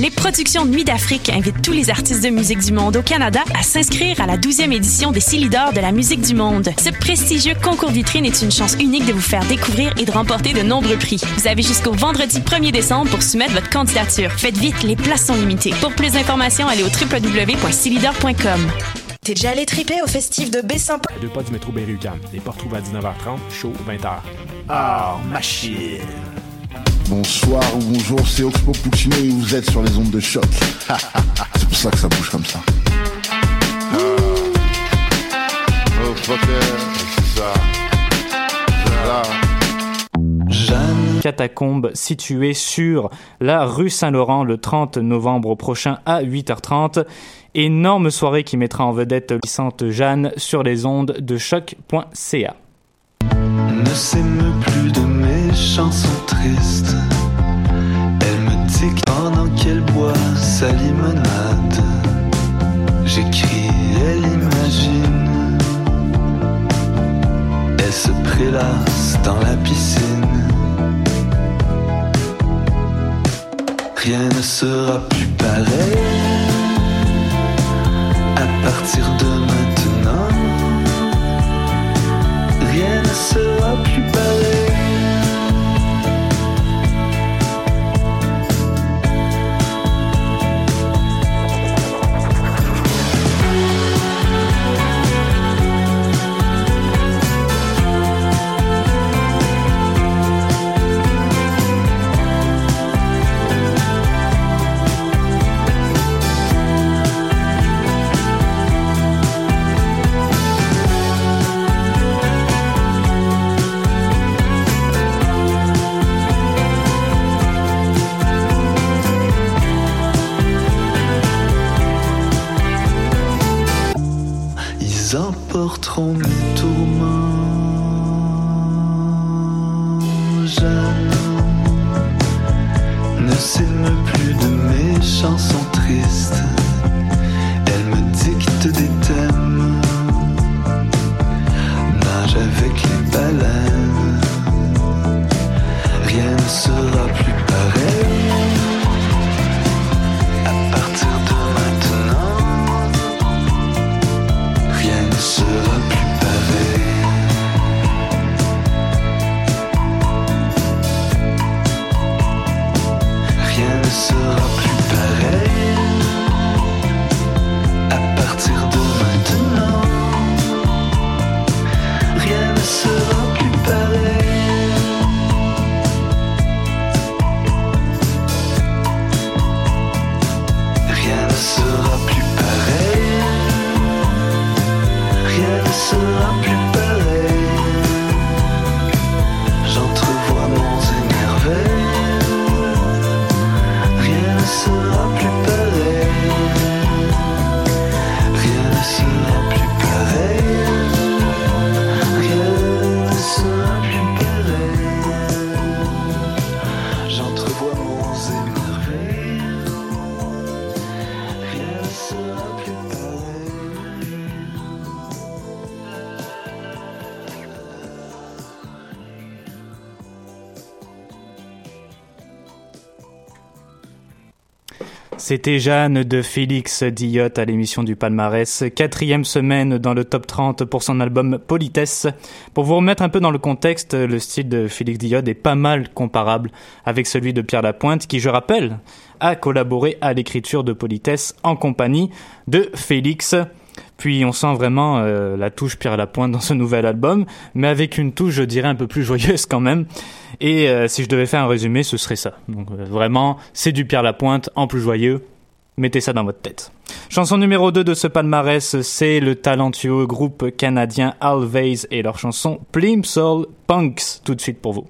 Les productions Nuit d'Afrique invitent tous les artistes de musique du monde au Canada à s'inscrire à la 12e édition des Silidor de la musique du monde. Ce prestigieux concours vitrine est une chance unique de vous faire découvrir et de remporter de nombreux prix. Vous avez jusqu'au vendredi 1er décembre pour soumettre votre candidature. Faites vite, les places sont limitées. Pour plus d'informations, allez au www.silidor.com. T'es déjà allé triper au festif de Baie-Saint-Paul? Deux pas du métro Berry-UQAM. Les portes trouvent à 19h30, chaud 20h. Ah, machine! Bonsoir ou bonjour, c'est Oxpo Puccino et vous êtes sur les ondes de choc. c'est pour ça que ça bouge comme ça. Oh, c'est ça. Jeanne. Catacombe située sur la rue Saint-Laurent le 30 novembre prochain à 8h30. Énorme soirée qui mettra en vedette Sainte Jeanne sur les ondes de choc.ca. Ne s'émeut plus de mes chansons tristes. Elle me dit pendant qu'elle boit sa limonade, j'écris, elle imagine. Elle se prélasse dans la piscine. Rien ne sera plus pareil à partir de maintenant. Rien ne sera plus pareil. Ils emporteront mes tourments. Jeanne ne s'émeut plus de mes chansons tristes. C'était Jeanne de Félix Diotte à l'émission du Palmarès, quatrième semaine dans le top 30 pour son album Politesse. Pour vous remettre un peu dans le contexte, le style de Félix Diotte est pas mal comparable avec celui de Pierre Lapointe, qui, je rappelle, a collaboré à l'écriture de Politesse en compagnie de Félix. Puis on sent vraiment euh, la touche Pierre Lapointe dans ce nouvel album, mais avec une touche, je dirais, un peu plus joyeuse quand même. Et euh, si je devais faire un résumé, ce serait ça. Donc euh, vraiment, c'est du Pierre Lapointe en plus joyeux. Mettez ça dans votre tête. Chanson numéro 2 de ce palmarès, c'est le talentueux groupe canadien Always et leur chanson Plimsoll Punks. Tout de suite pour vous.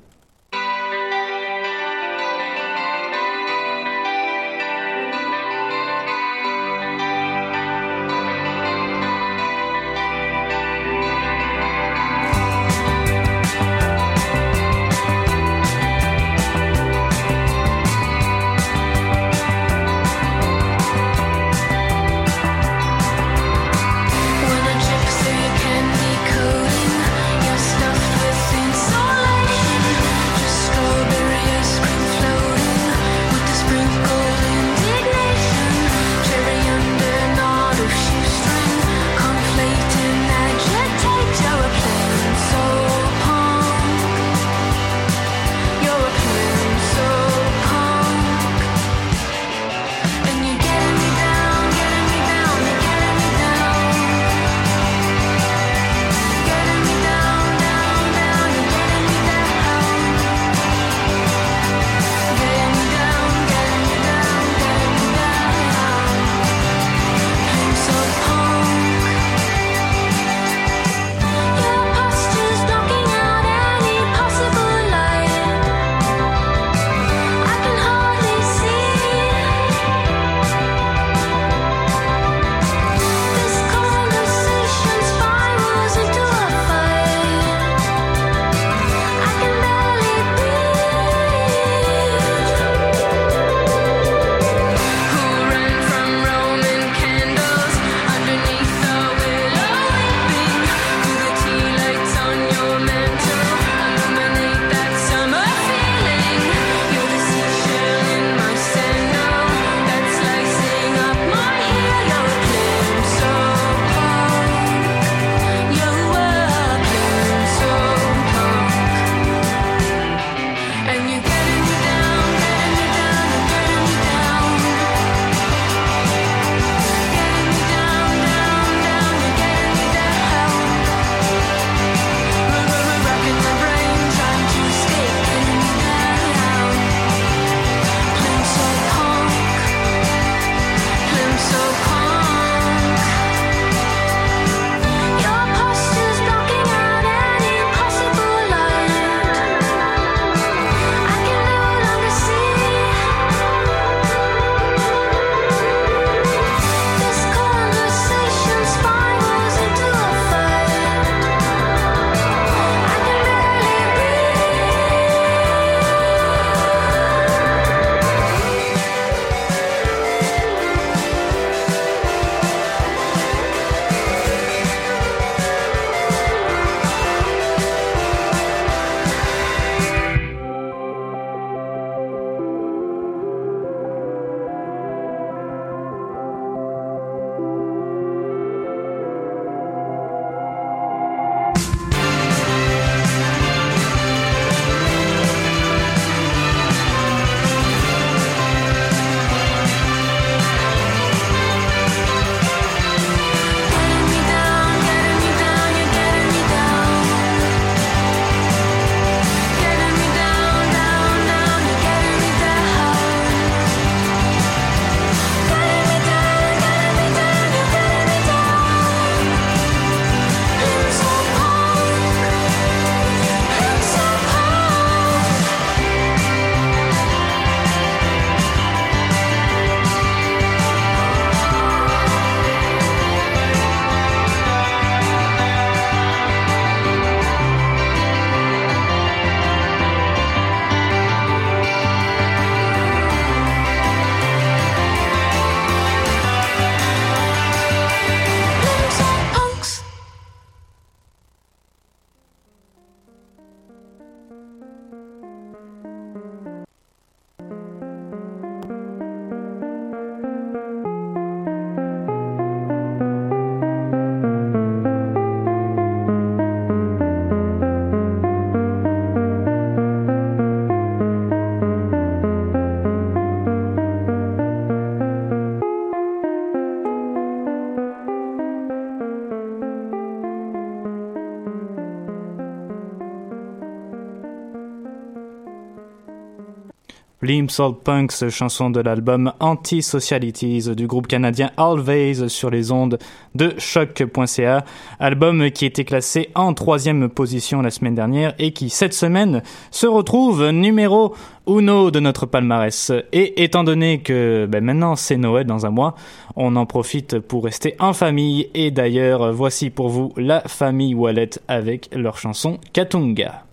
Limsol Punks, chanson de l'album Anti-Socialities du groupe canadien Always sur les ondes de choc.ca. Album qui était classé en troisième position la semaine dernière et qui cette semaine se retrouve numéro uno de notre palmarès. Et étant donné que ben maintenant c'est Noël dans un mois, on en profite pour rester en famille. Et d'ailleurs, voici pour vous la famille Wallet avec leur chanson Katunga.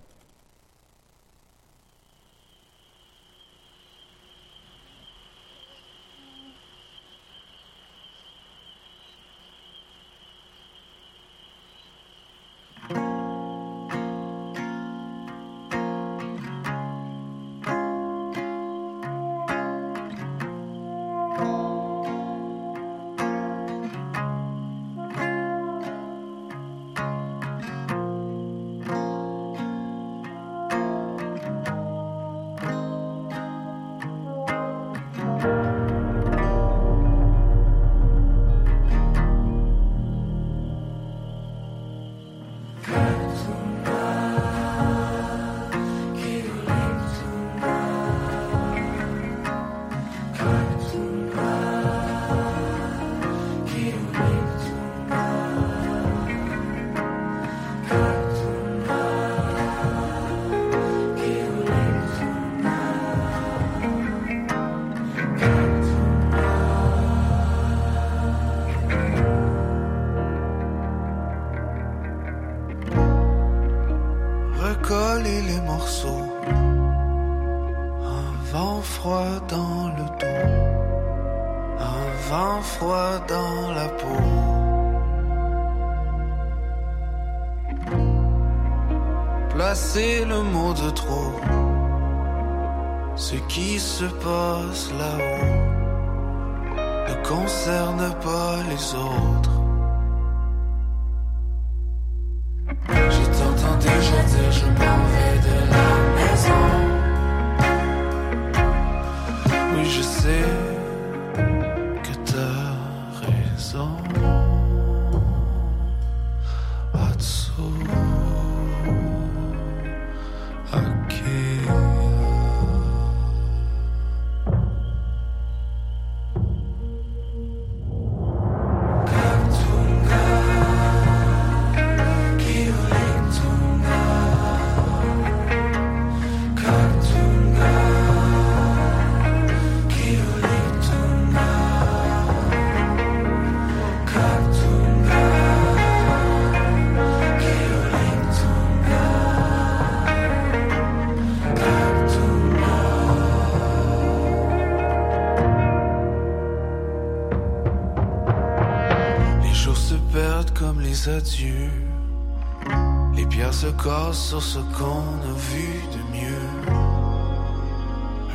Pierres se sur ce qu'on a vu de mieux.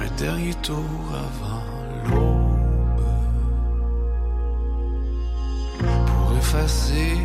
Un dernier tour avant l'aube. Pour effacer,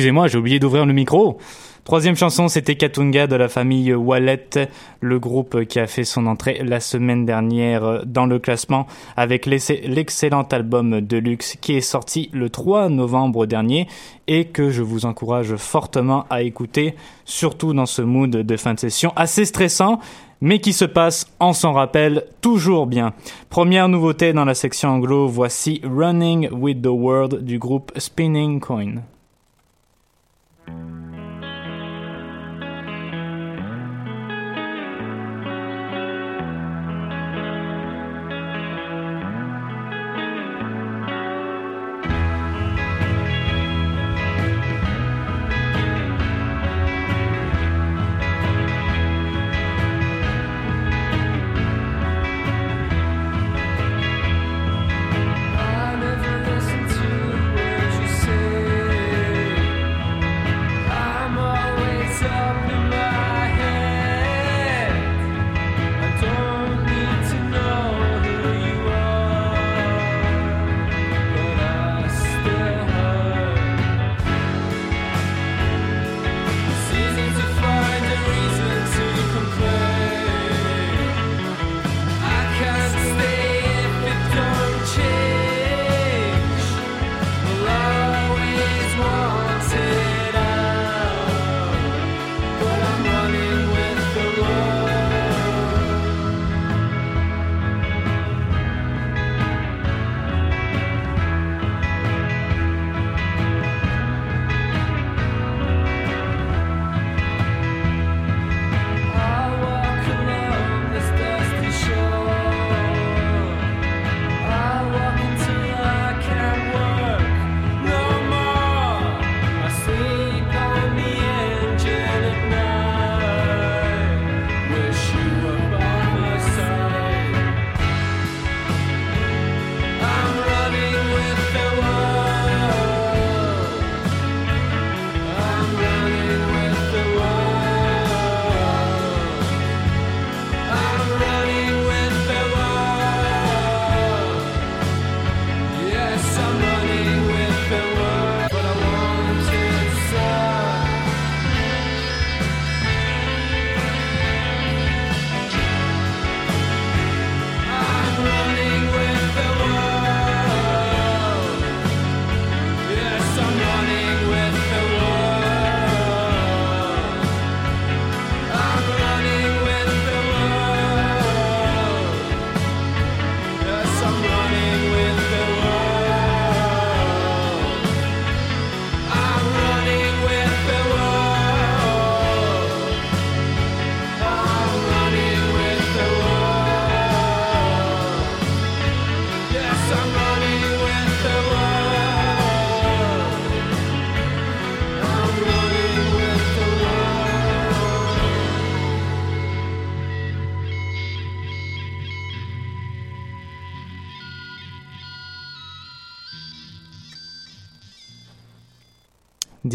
Excusez-moi, j'ai oublié d'ouvrir le micro. Troisième chanson, c'était Katunga de la famille Wallet, le groupe qui a fait son entrée la semaine dernière dans le classement avec l'excellent album Deluxe qui est sorti le 3 novembre dernier et que je vous encourage fortement à écouter, surtout dans ce mood de fin de session assez stressant mais qui se passe, on s'en rappelle, toujours bien. Première nouveauté dans la section anglo, voici Running with the World du groupe Spinning Coin. Thank you.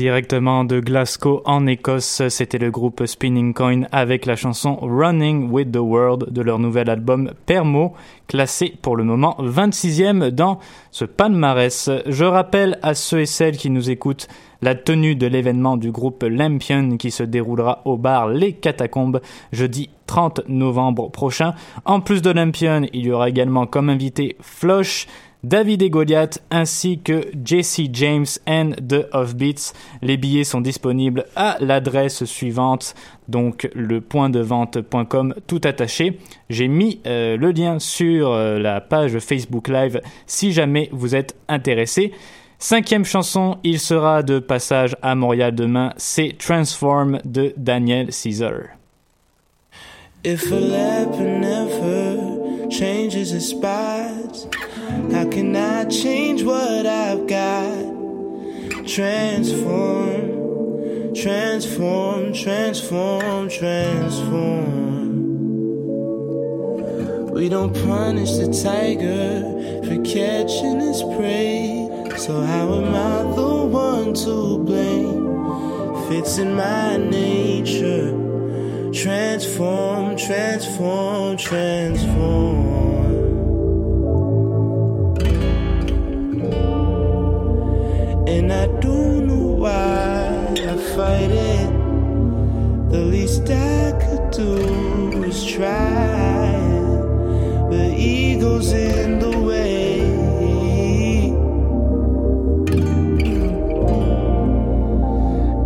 Directement de Glasgow en Écosse, c'était le groupe Spinning Coin avec la chanson Running with the World de leur nouvel album Permo, classé pour le moment 26e dans ce palmarès. Je rappelle à ceux et celles qui nous écoutent la tenue de l'événement du groupe Lampion qui se déroulera au bar Les Catacombes jeudi 30 novembre prochain. En plus de Lampion, il y aura également comme invité Floch, David et Goliath ainsi que Jesse James and The Offbeats. Les billets sont disponibles à l'adresse suivante, donc le point de vente.com tout attaché. J'ai mis euh, le lien sur euh, la page Facebook Live si jamais vous êtes intéressé. Cinquième chanson, il sera de passage à Montréal demain, c'est Transform de Daniel Caesar. How can I change what I've got? Transform, transform, transform, transform. We don't punish the tiger for catching his prey. So, how am I the one to blame? Fits in my nature transform, transform, transform. And I don't know why I fight it. The least I could do is try. The ego's in the way.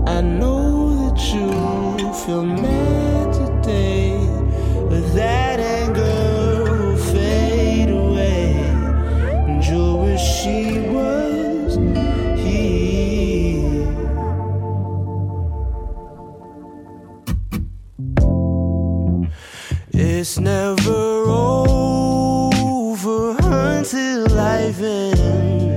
I know that you feel mad. It's never over until life ends.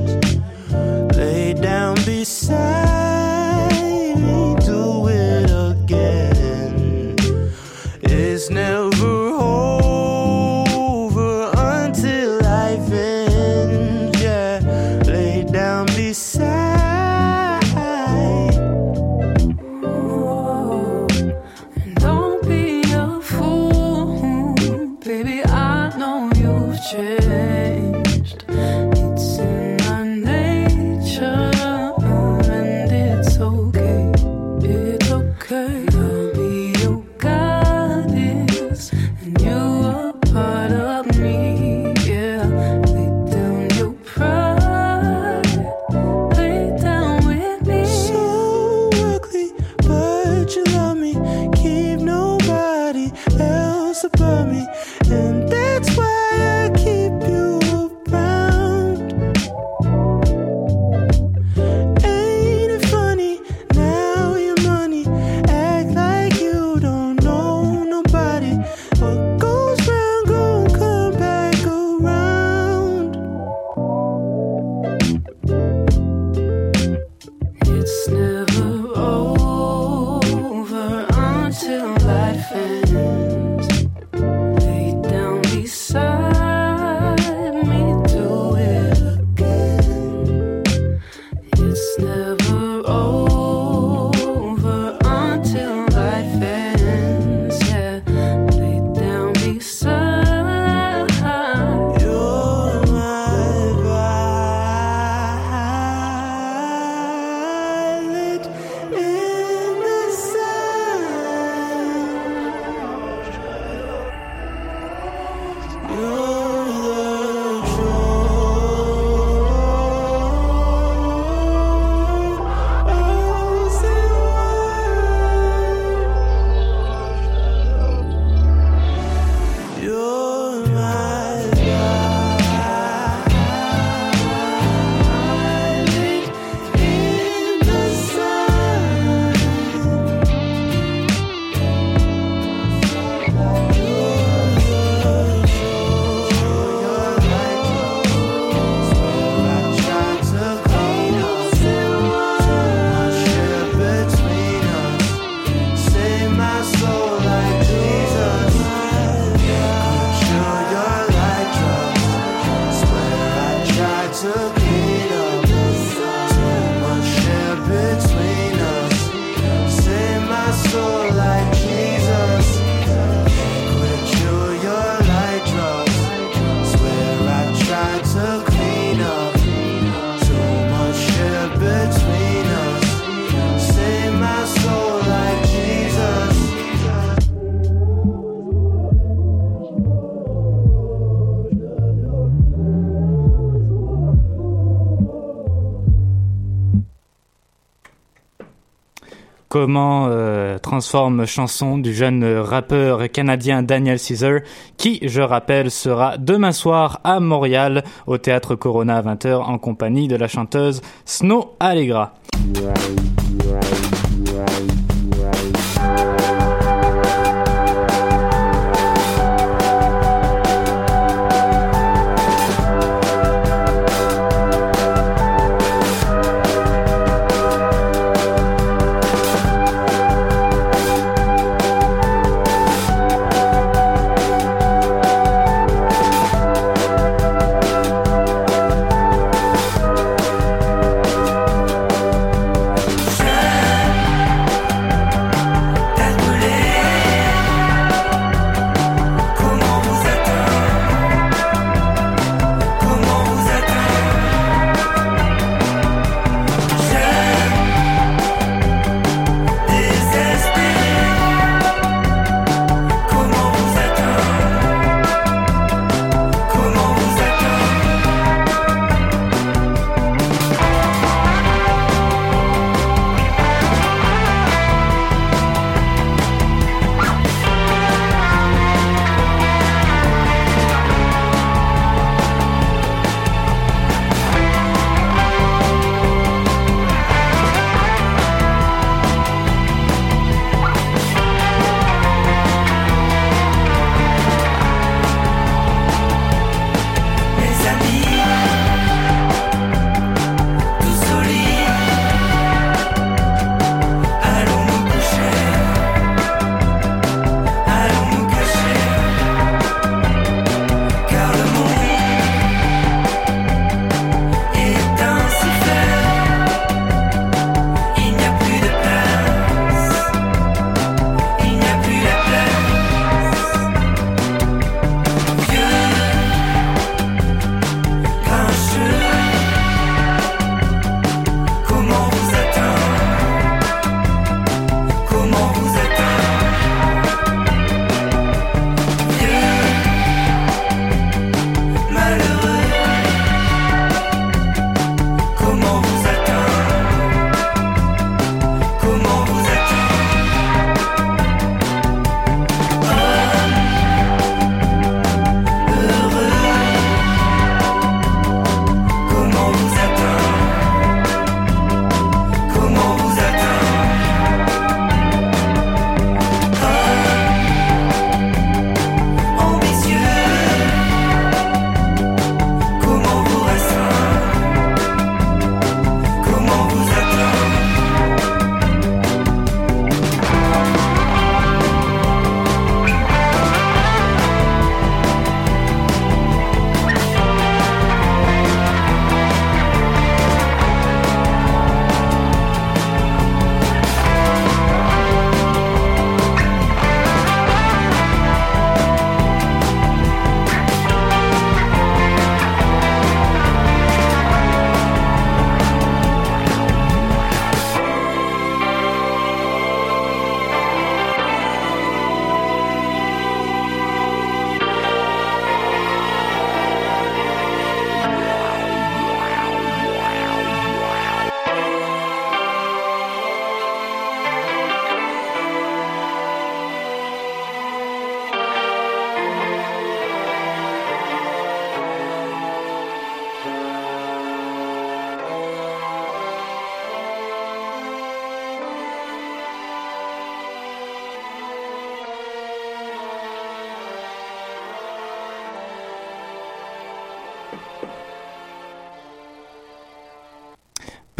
comment euh, transforme chanson du jeune euh, rappeur canadien Daniel Caesar, qui, je rappelle, sera demain soir à Montréal au théâtre Corona à 20h en compagnie de la chanteuse Snow Allegra.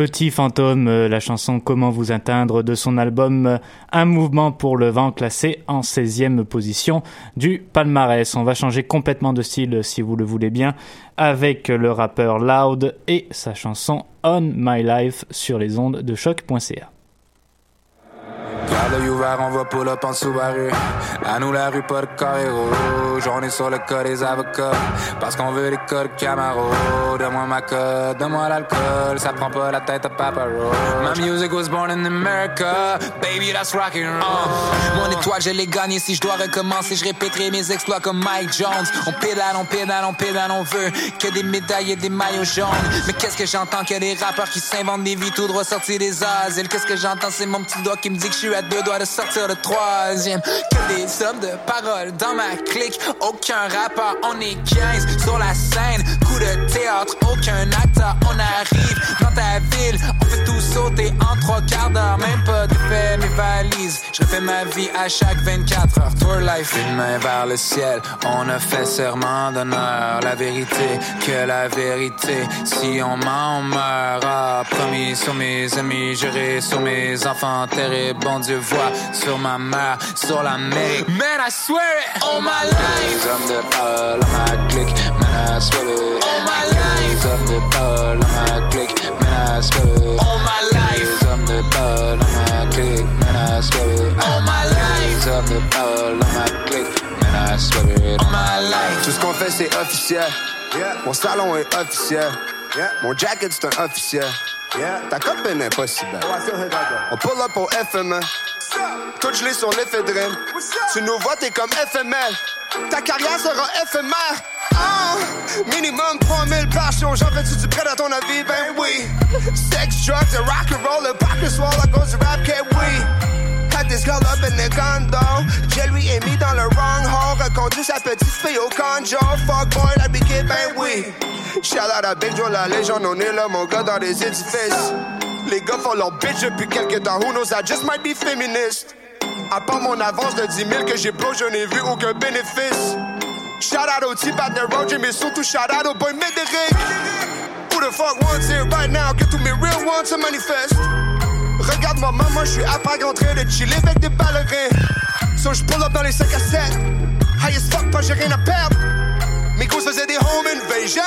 Petit fantôme, euh, la chanson Comment vous atteindre de son album euh, Un mouvement pour le vent classé en 16e position du palmarès. On va changer complètement de style euh, si vous le voulez bien avec le rappeur Loud et sa chanson On My Life sur les ondes de choc.ca. On va pull up en Subaru. À nous la rue, pas de carré rouge. On est sur le cas des avocats. Parce qu'on veut les codes Camaro. Donne-moi ma code, donne-moi l'alcool. Ça prend pas la tête à Papa Roach. My music was born in America. Baby, that's rockin' roll. Mon étoile, je l'ai gagnée. Si je dois recommencer, je répéterai mes exploits comme Mike Jones. On pédale, on pédale, on pédale, on veut que des médailles et des maillots jaunes. Mais qu'est-ce que j'entends? Que des rappeurs qui s'inventent des vies tout droit sortis des asiles. Qu'est-ce que j'entends, c'est mon petit doigt qui me dit que je suis deux doigts de sortir le troisième. Que des hommes de parole dans ma clique. Aucun rappeur, on est 15 sur la scène. Coup de théâtre, aucun acteur, on arrive dans ta ville. On fait tout sauter en trois quarts d'heure. Même pas de fait mes valises. Je refais ma vie à chaque 24 heures. Tour life. Une main vers le ciel, on a fait serment d'honneur. La vérité, que la vérité. Si on ment, on meurt. Ah, promis sur mes amis, juré sur mes enfants. Terrible, bon Dieu voit sur ma mère, sur l'Amérique. Man, I swear it, all my life. Hommes de parole ma clique, man, I swear it. All my life. Les hommes de parole à ma clique, man, I swear it. All my life. Les hommes de parole à ma clique, man, I swear it. All my life. Les hommes de parole à ma clique, man, I swear it. All my life. Tout ce qu'on fait, c'est officiel. Mon salon est officiel. Mon jacket, c'est un officiel. Ta copine si belle. On pull up au FME. Tout gelé sur l'éphédrine. Tu nous vois, t'es comme FML. Ta carrière sera éphémère. Ah, minimum 3000 par show. J'en fais-tu du prêt à ton avis? Ben oui. Sex, drugs, and rock and roll. Le parc, le soir, la cause du rap, que oui. Had this girl up in the condo. Lui est mis dans le wrong hole. Reconduit sa petite fille au conjo. Fuck boy, la kid, ben oui. Shout out à Big Joe, la légende. On est là, mon gars, dans les édifices. Les gars font leur bitch depuis quelques temps. Who knows, I just might be feminist. À part mon avance de 10 000 que j'ai blow, je n'ai vu aucun bénéfice. Shout out au type at the road, mais surtout shout out au boy Médéric. Who the fuck wants it right now? Que tous mes real ones se manifestent? Regarde-moi, maman, je suis à pas en train de chiller avec des ballerins. So je pull up dans les 5 à 7. High as fuck, pas j'ai rien à perdre. Mes gosses faisaient des home invasions.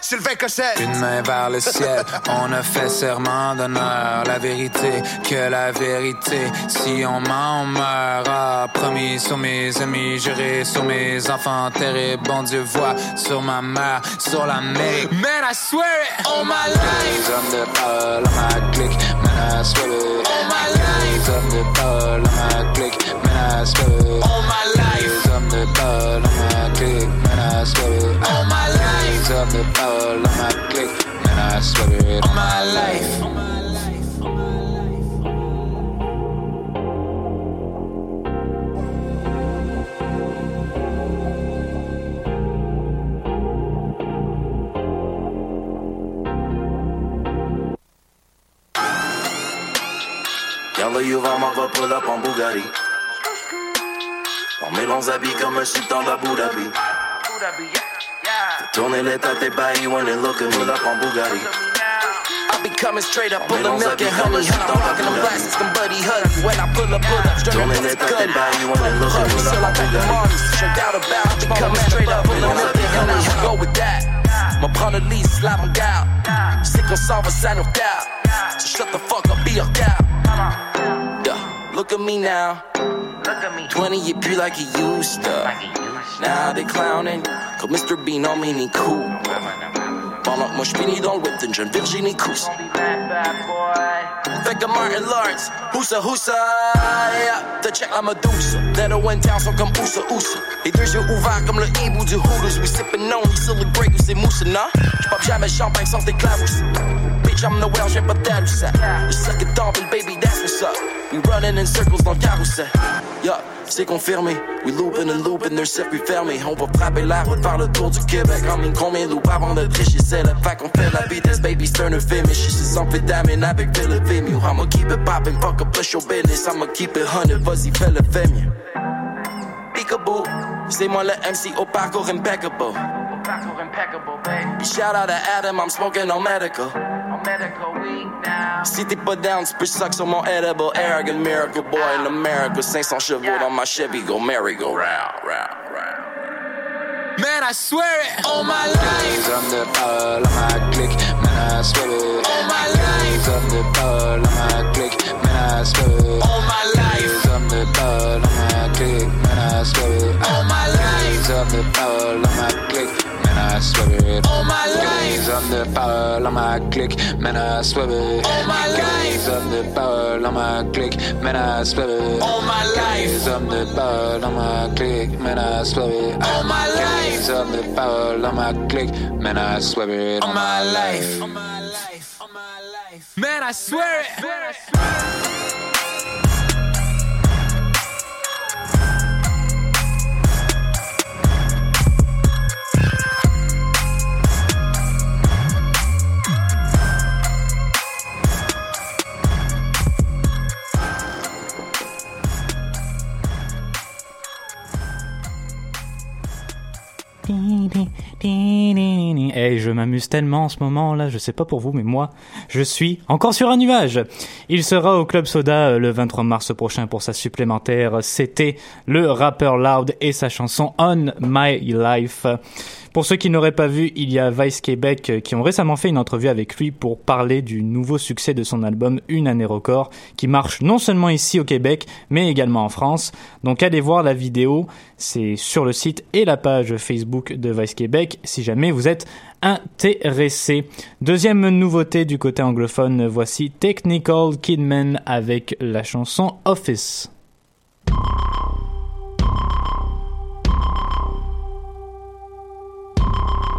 Sylvain Cossette. Une main vers le ciel, on a fait serment d'honneur. La vérité, que la vérité. Si on ment, on meurt. Ah, promis sur mes amis, juré sur mes enfants. Terrible, bon Dieu voit sur ma mère, sur l'Amérique. Man, I swear it, all my life. Les hommes de parole ma clique, man, I swear it. All my life. Les hommes de parole ma clique, man, I swear it. All my life. Les hommes de parole ma clique, man, I swear it. All my life. Man, I swear it. All my life. Yuva m'en va pull up en Bugatti. On met longs habits comme un sultan d'Abu Dhabi. Fais Tourner les têtes et bailles when they look at me up en Bugatti. I be coming straight up, full of milk and honey. I'm rocking them glasses, them buddy hugs. When I pull up, pull up, straight Tourner up les the têtes et gun. bailles when they look at me Still up I en got the Bugatti. Marley's, no doubt about. I be coming straight up, full of milk and honey. You go with that. M'en prendre le lead, slap mon gars. C'est qu'on s'en va, ça nous doubt. So shut the fuck up, be a cow. Yeah, look at me now. 20 you be like he used to. Now they clowning. Cause Mr. Bean on me, he cool. Pendant que moi j'finis dans le whip d'une jeune Virginie Cousse. Fait que Martin Lawrence, Houssa Houssa, yeah. Te check la Medusa. Leto in town sont comme Oussa Oussa. Les deux yeux ouverts comme le hibou du Hooters. We sippin' on, il sur le Grey ou c'est mousse, non? J'pop jamais champagne sans déclarousse. Bitch, I'm the well, j'ai pas d'air ça. Je suck it off and baby, that's what's up. We running in circles dans le carrousel. Yeah, c'est confirmé. We loopin' and loopin', their circuit fermé. On va frapper la route par le tour du Québec. En mine, combien loupes avant de tricher? C'est le fait qu'on fait la vitesse, baby, film. Et je suis amphétamine avec Philip Vimeo. I'ma keep it poppin', fuck up, push your business. I'ma keep it hundred, vas-y, fais le mieux. Peekaboo, c'est moi le MC au parcours impeccable. Puis shout out to Adam, I'm smoking on medical. Si t'es pas down, tu peux suck sur mon edible. Arrogant miracle boy in America. 500 chevaux dans ma Chevy, go merry go round, round, round. Man, I swear it on my life. Hommes de parole à ma clique, man, I swear it. On my life. Hommes the parole à my clique, man, I swear it. On my life. Hommes the parole à my clique, man, I swear it. On my life. Hommes the parole à my clique, man, I swear it. On my life. Hommes de parole à ma clique, man, I swear it. On my life. Hommes de parole à ma clique, man, I swear it. On my life. Hommes de parole à ma clique, man, I swear it. On my life. Hommes de parole à ma clique, man, I swear it. On my life. On my life. On my life. Man, I swear it. Hey, je m'amuse tellement en ce moment là, je sais pas pour vous, mais moi, je suis encore sur un nuage. Il sera au Club Soda euh, le 23 mars prochain pour sa supplémentaire. C'était le rappeur Loud et sa chanson On My Life. Pour ceux qui n'auraient pas vu, il y a Vice Québec euh, qui ont récemment fait une entrevue avec lui pour parler du nouveau succès de son album Une année record, qui marche non seulement ici au Québec, mais également en France. Donc allez voir la vidéo, c'est sur le site et la page Facebook de Vice Québec si jamais vous êtes intéressé. Deuxième nouveauté du côté anglophone, voici Technical Kidman avec la chanson Office. you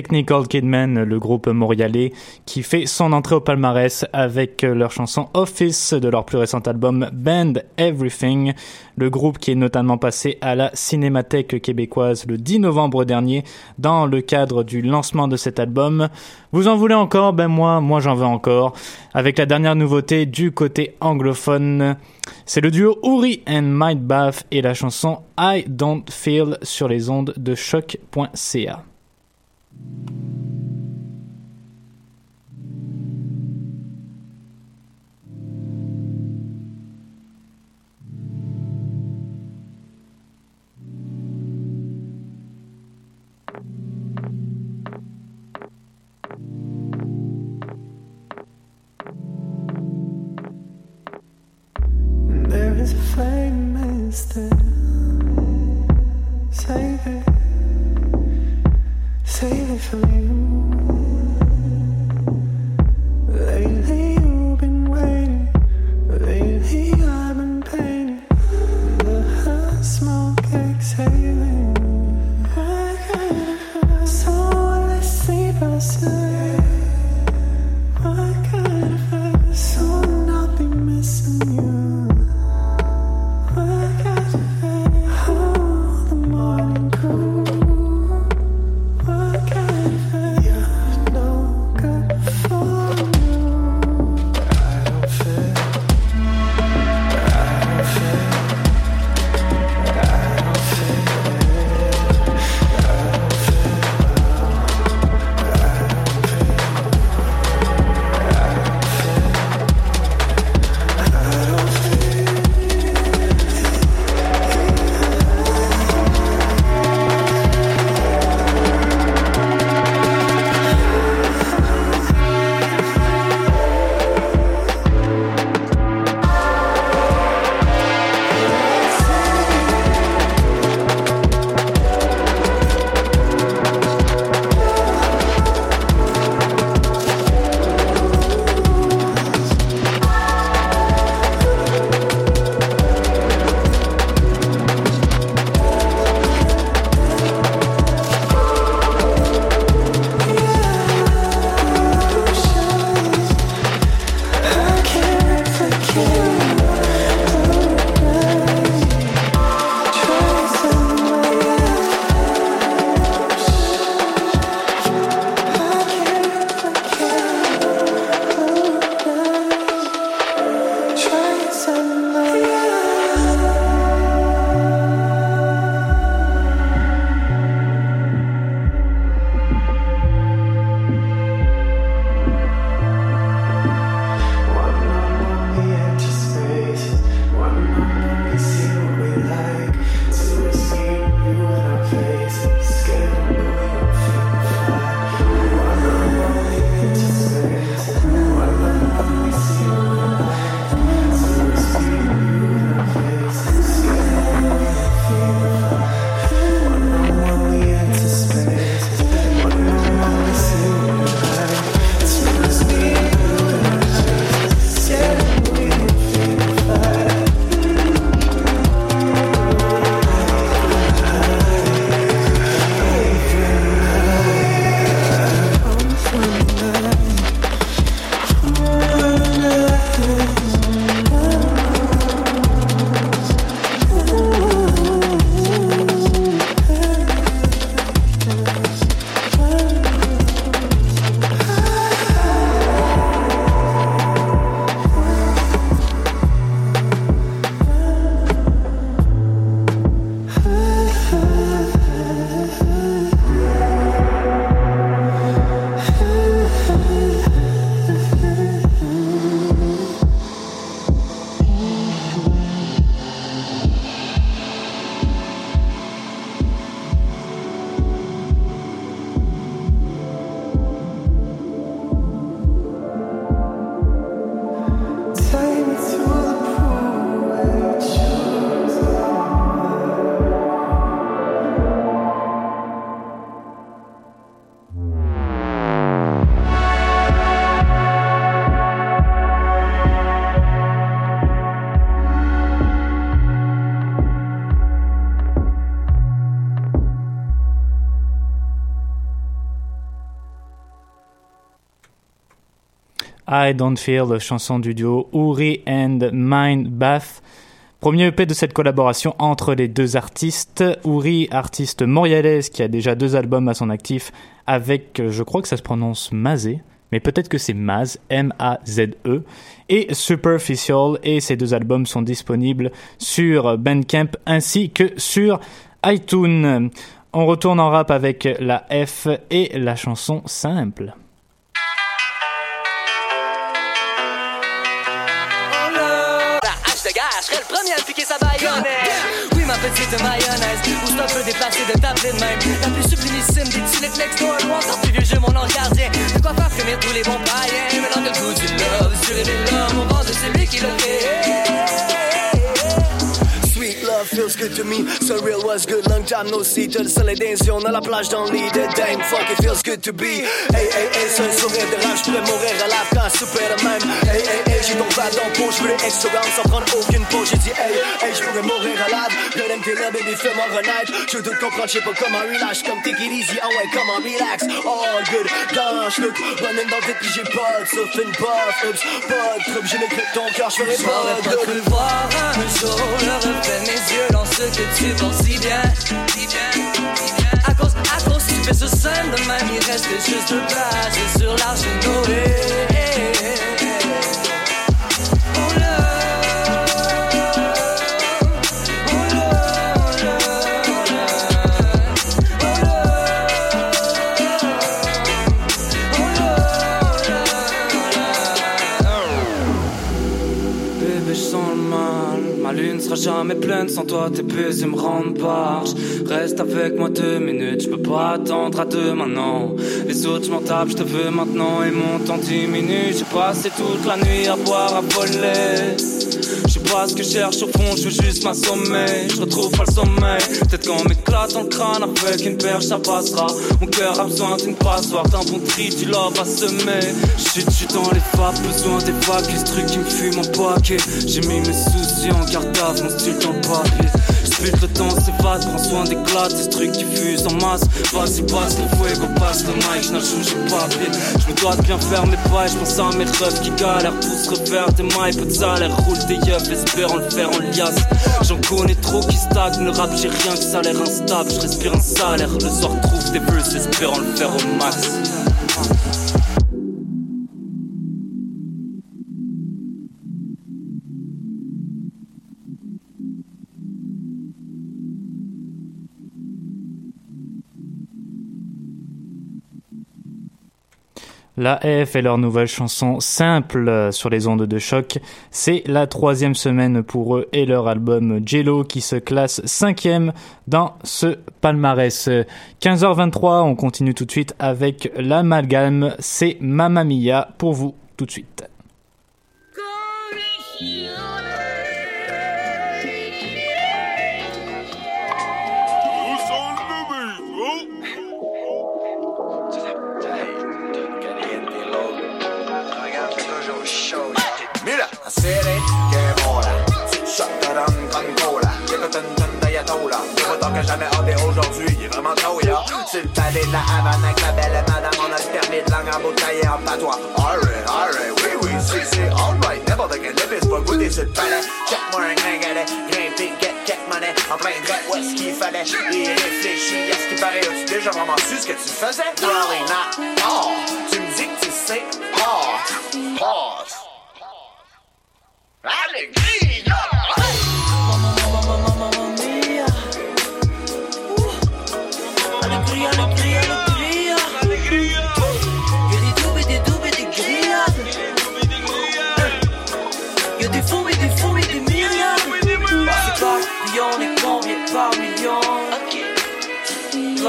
Technical Kidman, le groupe montréalais qui fait son entrée au palmarès avec leur chanson Office de leur plus récent album Band Everything. Le groupe qui est notamment passé à la Cinémathèque québécoise le 10 novembre dernier dans le cadre du lancement de cet album. Vous en voulez encore? Ben moi, moi j'en veux encore. Avec la dernière nouveauté du côté anglophone, c'est le duo Uri and Might Bath et la chanson I Don't Feel sur les ondes de choc.ca. Thank you. I Don't Feel, chanson du duo Uri and Mind Bath. Premier EP de cette collaboration entre les deux artistes. Uri, artiste montréalaise qui a déjà deux albums à son actif avec, je crois que ça se prononce Mazé, mais peut-être que c'est Maz, M-A-Z-E, et Superficial, et ces deux albums sont disponibles sur Bandcamp ainsi que sur iTunes. On retourne en rap avec la F et la chanson simple. Premier à piquer sa baïonnette. Oui, ma petite mayonnaise, où c'est un peu déplacé de t'appeler de même. La plus sublimissime des tulips next door, moi, encore plus vieux jeu, mon ange gardien. De quoi faire frémir tous les bons païens. Mais dans le goût du love, sur les l'homme, au vent de celui qui le fait. Love feels good to me. So real was good, long time no see. T'as le soleil dans les on a la plage dans le lit. Dame, fuck it feels good to be. Hey, hey, hey, c'est un sourire de rage, j'pourrais mourir à la quand super même. Hey, hey, hey, j'ai ton bad dans le pot, j'veux les extra rounds sans prendre aucune pause. J'ai dit hey, hey, j'pourrais mourir à la Le l'aime t'es là, baby, fais-moi renaître. Je dois te comprendre, j'sais pas comment relax. Comme take it easy, oh ouais, comment relax. All good, blanche, look, running dans le vide, pis j'ai pas de surfing puff. Oops, pas de trouble, j'ai ton cœur, J'aurais pas de cru voir un jour le de mes yeux dans ce que tu portes si bien. À cause, à cause, tu fais ce scène de même, il reste juste place sur l'arche Noé. Oh là, jamais pleine sans toi, tes baisers me rendent barge. Reste avec moi deux minutes, je peux pas attendre à demain, non. Les autres, je m'en tape, je te veux maintenant et mon temps diminue. J'ai passé toute la nuit à boire, à voler. Je sais pas ce que je cherche au fond, je veux juste m'assommer. Je retrouve pas le sommeil. Peut-être qu'on m'éclate le crâne avec une perche, ça passera. Mon cœur a besoin d'une passoire, d'un bon tri, du love à semer. Je suis dans les vapes, besoin des vagues, les trucs qui me fument en paquet. J'ai mis mes soucis en garde mon style dans le papier. Le temps s'évade, prends soin des clats, des trucs qui fusent en masse. Vas-y, passe le fuego, passe le mic, j'n'ai j'ai pas pied. J'me dois de bien faire mes pas, j'pense à mes rêves qui galèrent se refaire des mailles, peu de salaire, roule des yeux, espérant le faire en liasse. J'en connais trop qui stagnent, le rap j'ai rien que ça l'air instable, je respire un salaire. Le soir trouve des verses, espérant le faire au max. La F et leur nouvelle chanson Simple sur les ondes de choc. C'est la troisième semaine pour eux et leur album Jello qui se classe cinquième dans ce palmarès. 15h23, on continue tout de suite avec l'amalgame. C'est Mamma Mia pour vous tout de suite. Que jamais hâte aujourd'hui. Il est vraiment tôt, ya C'est le palais de la Havane Avec la belle madame. On a le permis de langue en bouteille et en patois. Alright, alright, oui, oui, c'est, c'est alright N'importe quel épice va goûter sur le palais. Check-moi un gringalet Grimper, get, get money. En plein droit, où est-ce qu'il fallait? Et réfléchis à ce qui paraît As-tu déjà vraiment su ce que tu faisais? Probably not Oh, tu me dis que tu sais Oh, pause. Alegria! Alegría,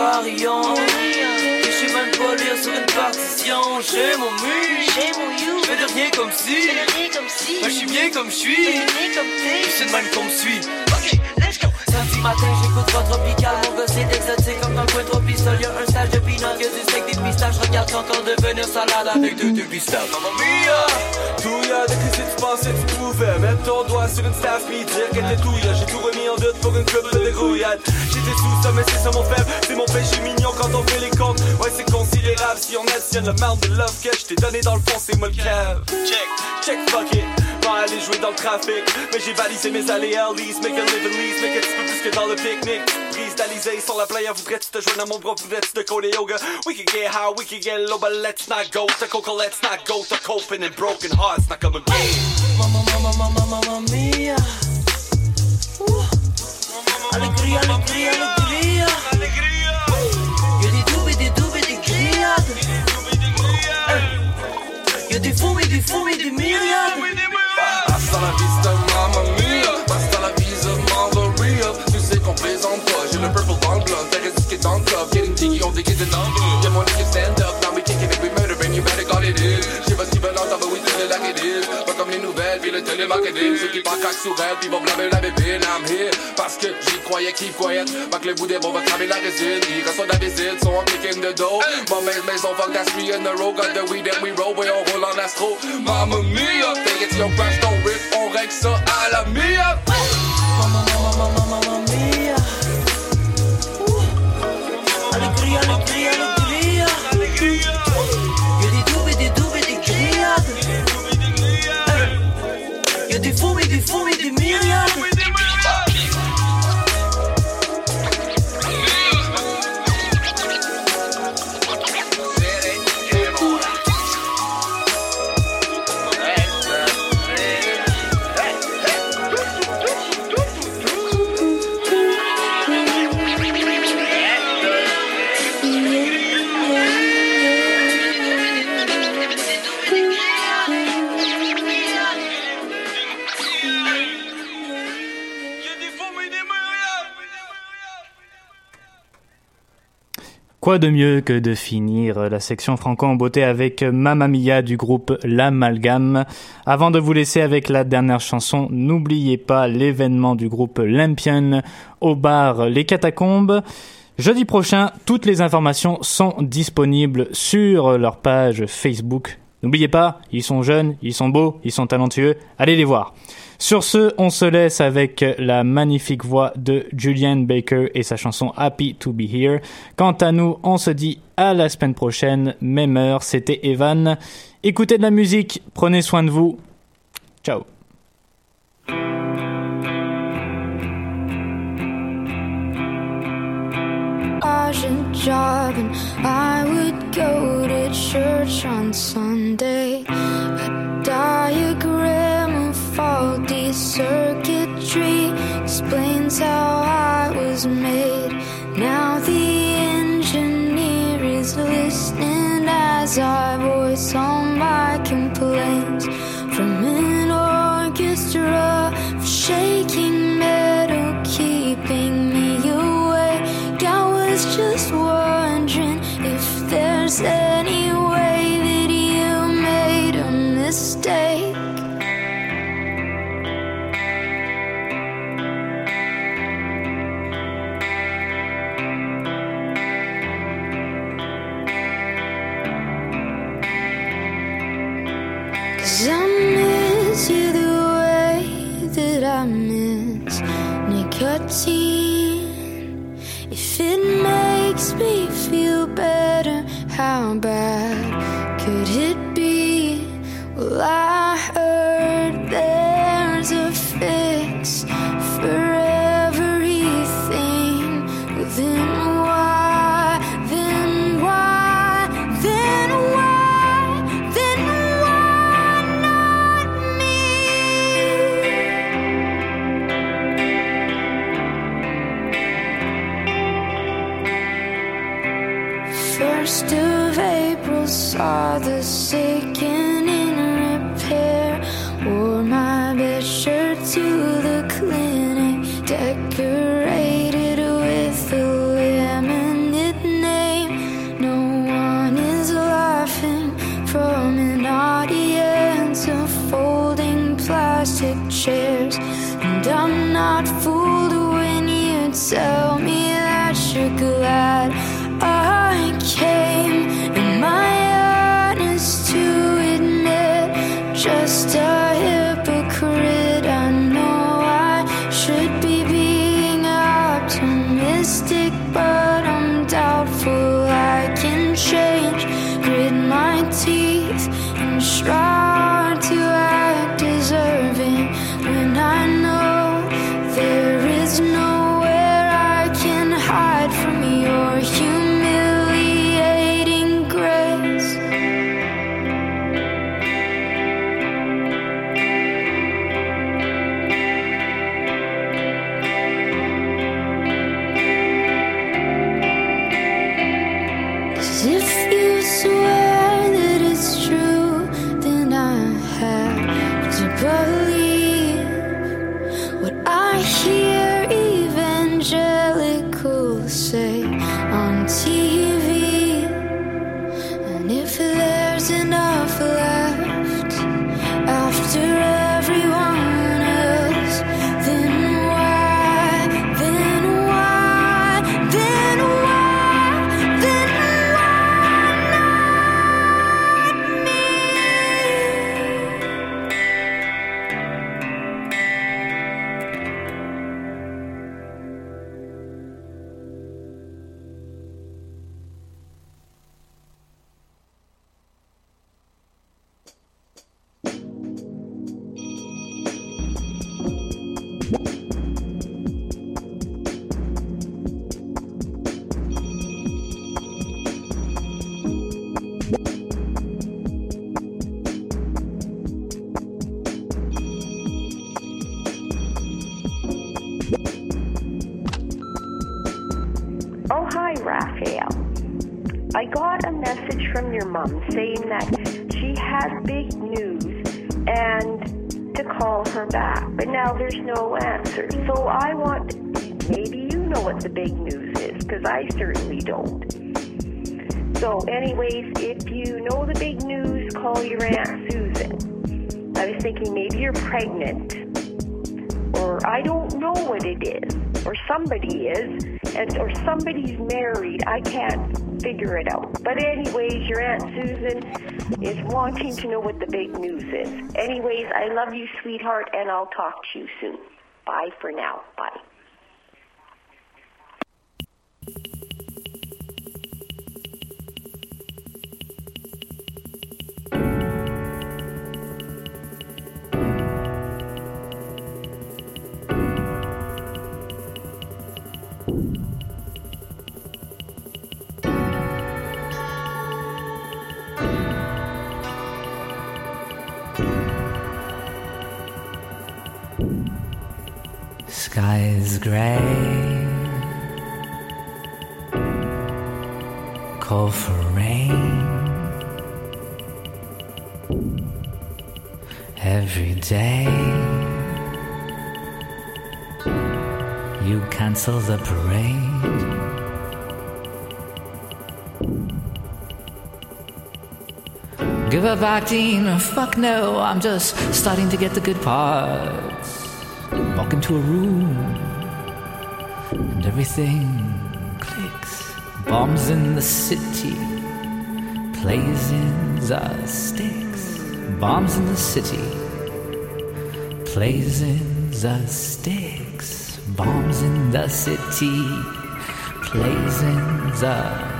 Et je sais même pas lire sur une partition. J'ai mon mu. Je fais de rien comme si. Moi je suis bien comme je suis. Et c'est de même qu'on me suit. Matin, j'écoute votre tropical. Mon gars, c'est exotique comme dans le coin tropistol. Y'a un stage de pinot, y'a du steak, des pistaches. Regarde encore devenir salade avec deux, deux pistaches. Mamma mia! Tout y'a de si tu pensais tu pouvais Mettre ton doigt sur une staff puis dire qu'elle était douille J'ai tout remis en doute pour une coupe de dégrouillade J'étais sous ça mais c'est ça mon faible. C'est mon péché mignon quand on fait les comptes. Ouais c'est considérable si on additionne le amount de love que je t'ai donné dans le fond c'est moi le cave. Check, check fuck it. Pas aller jouer dans le trafic. Mais j'ai balisé mes allées à Alice Make a live lease Make un petit peu plus que dans le pique-nique Prise d'Alizé sur la playa Voudrais-tu te joindre à mon bras Voudrais-tu te coller yoga We can get high, we can get low But let's not go to coca Let's not go to coping and broken hearts Not come again Mamma, mamma, mamma, mamma mia. Alegria, alegria, alegria. Le télémarketing Ceux qui parlent sur elle Puis vont blâmer la bébé I'm here. Parce que j'y croyais qu'ils croyaient Pas que le bout des bons va cramer la résine. Ils reçoivent la visite So I'm kicking the dough My main maison fuck that's three in a row. Got the weed that we roll Ouais on roule en astro. Mamma mia Think it's your crush Don't rip. On règle ça à la mia. Mamma, mamma, mamma, mamma mia. Uh. Alegria, des De mieux que de finir la section franco en beauté avec Mamma Mia du groupe L'Amalgame. Avant de vous laisser avec la dernière chanson, n'oubliez pas l'événement du groupe Lampion au bar Les Catacombes. Jeudi prochain, toutes les informations sont disponibles sur leur page Facebook. N'oubliez pas, ils sont jeunes, ils sont beaux, ils sont talentueux. Allez les voir. Sur ce, on se laisse avec la magnifique voix de Julian Baker et sa chanson Happy to be here. Quant à nous, on se dit à la semaine prochaine, même heure. C'était Evan. Écoutez de la musique, prenez soin de vous. Ciao. Sergeant job and I would go to church on Sunday. A diagram of faulty circuitry explains how I was made. Now the engineer is listening as I I love you, sweetheart, and I'll talk to you soon. Bye for now. Bye. sky is grey. Call for rain. Every day you cancel the parade. Give up acting, fuck no, I'm just starting to get the good part into a room and everything clicks. Bombs in the city, blazing the sticks. Bombs in the city, blazing our sticks. Bombs in the city, blazing our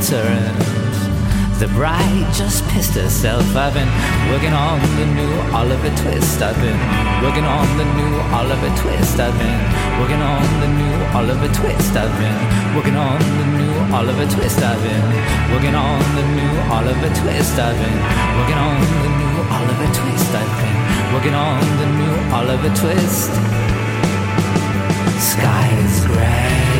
in the bride just pissed herself. I've been working on the new Oliver Twist. I've been working on the new Oliver Twist. I've been working on the new Oliver Twist. I've been working on the new Oliver Twist. I've been working on the new Oliver Twist. I've been working on the new Oliver Twist. I've been working on the new Oliver Twist. Sky is gray.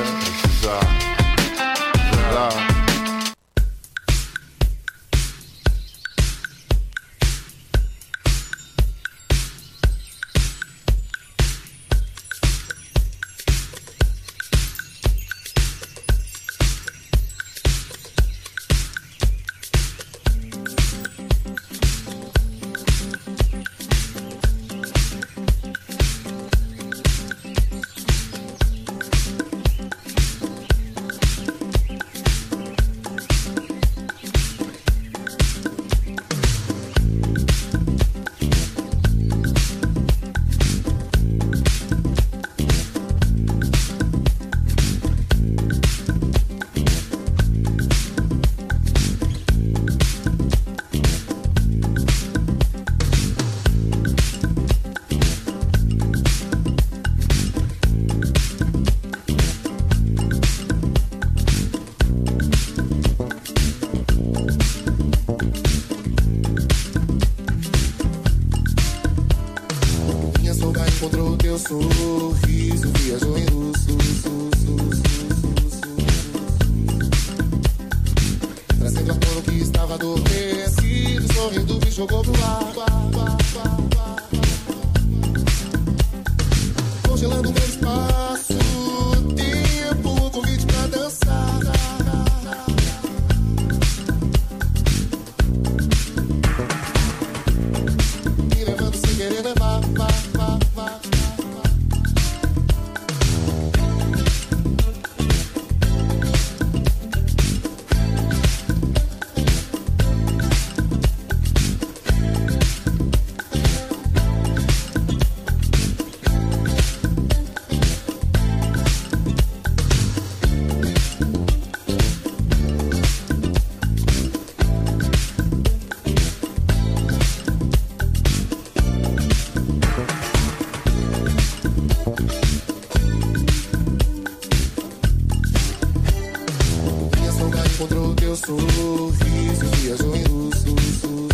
Encontrou teu sorriso, viajou em luz, luz, luz,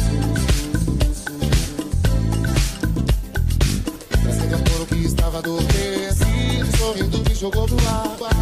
que estava adormecido, sorrindo me jogou pro ar.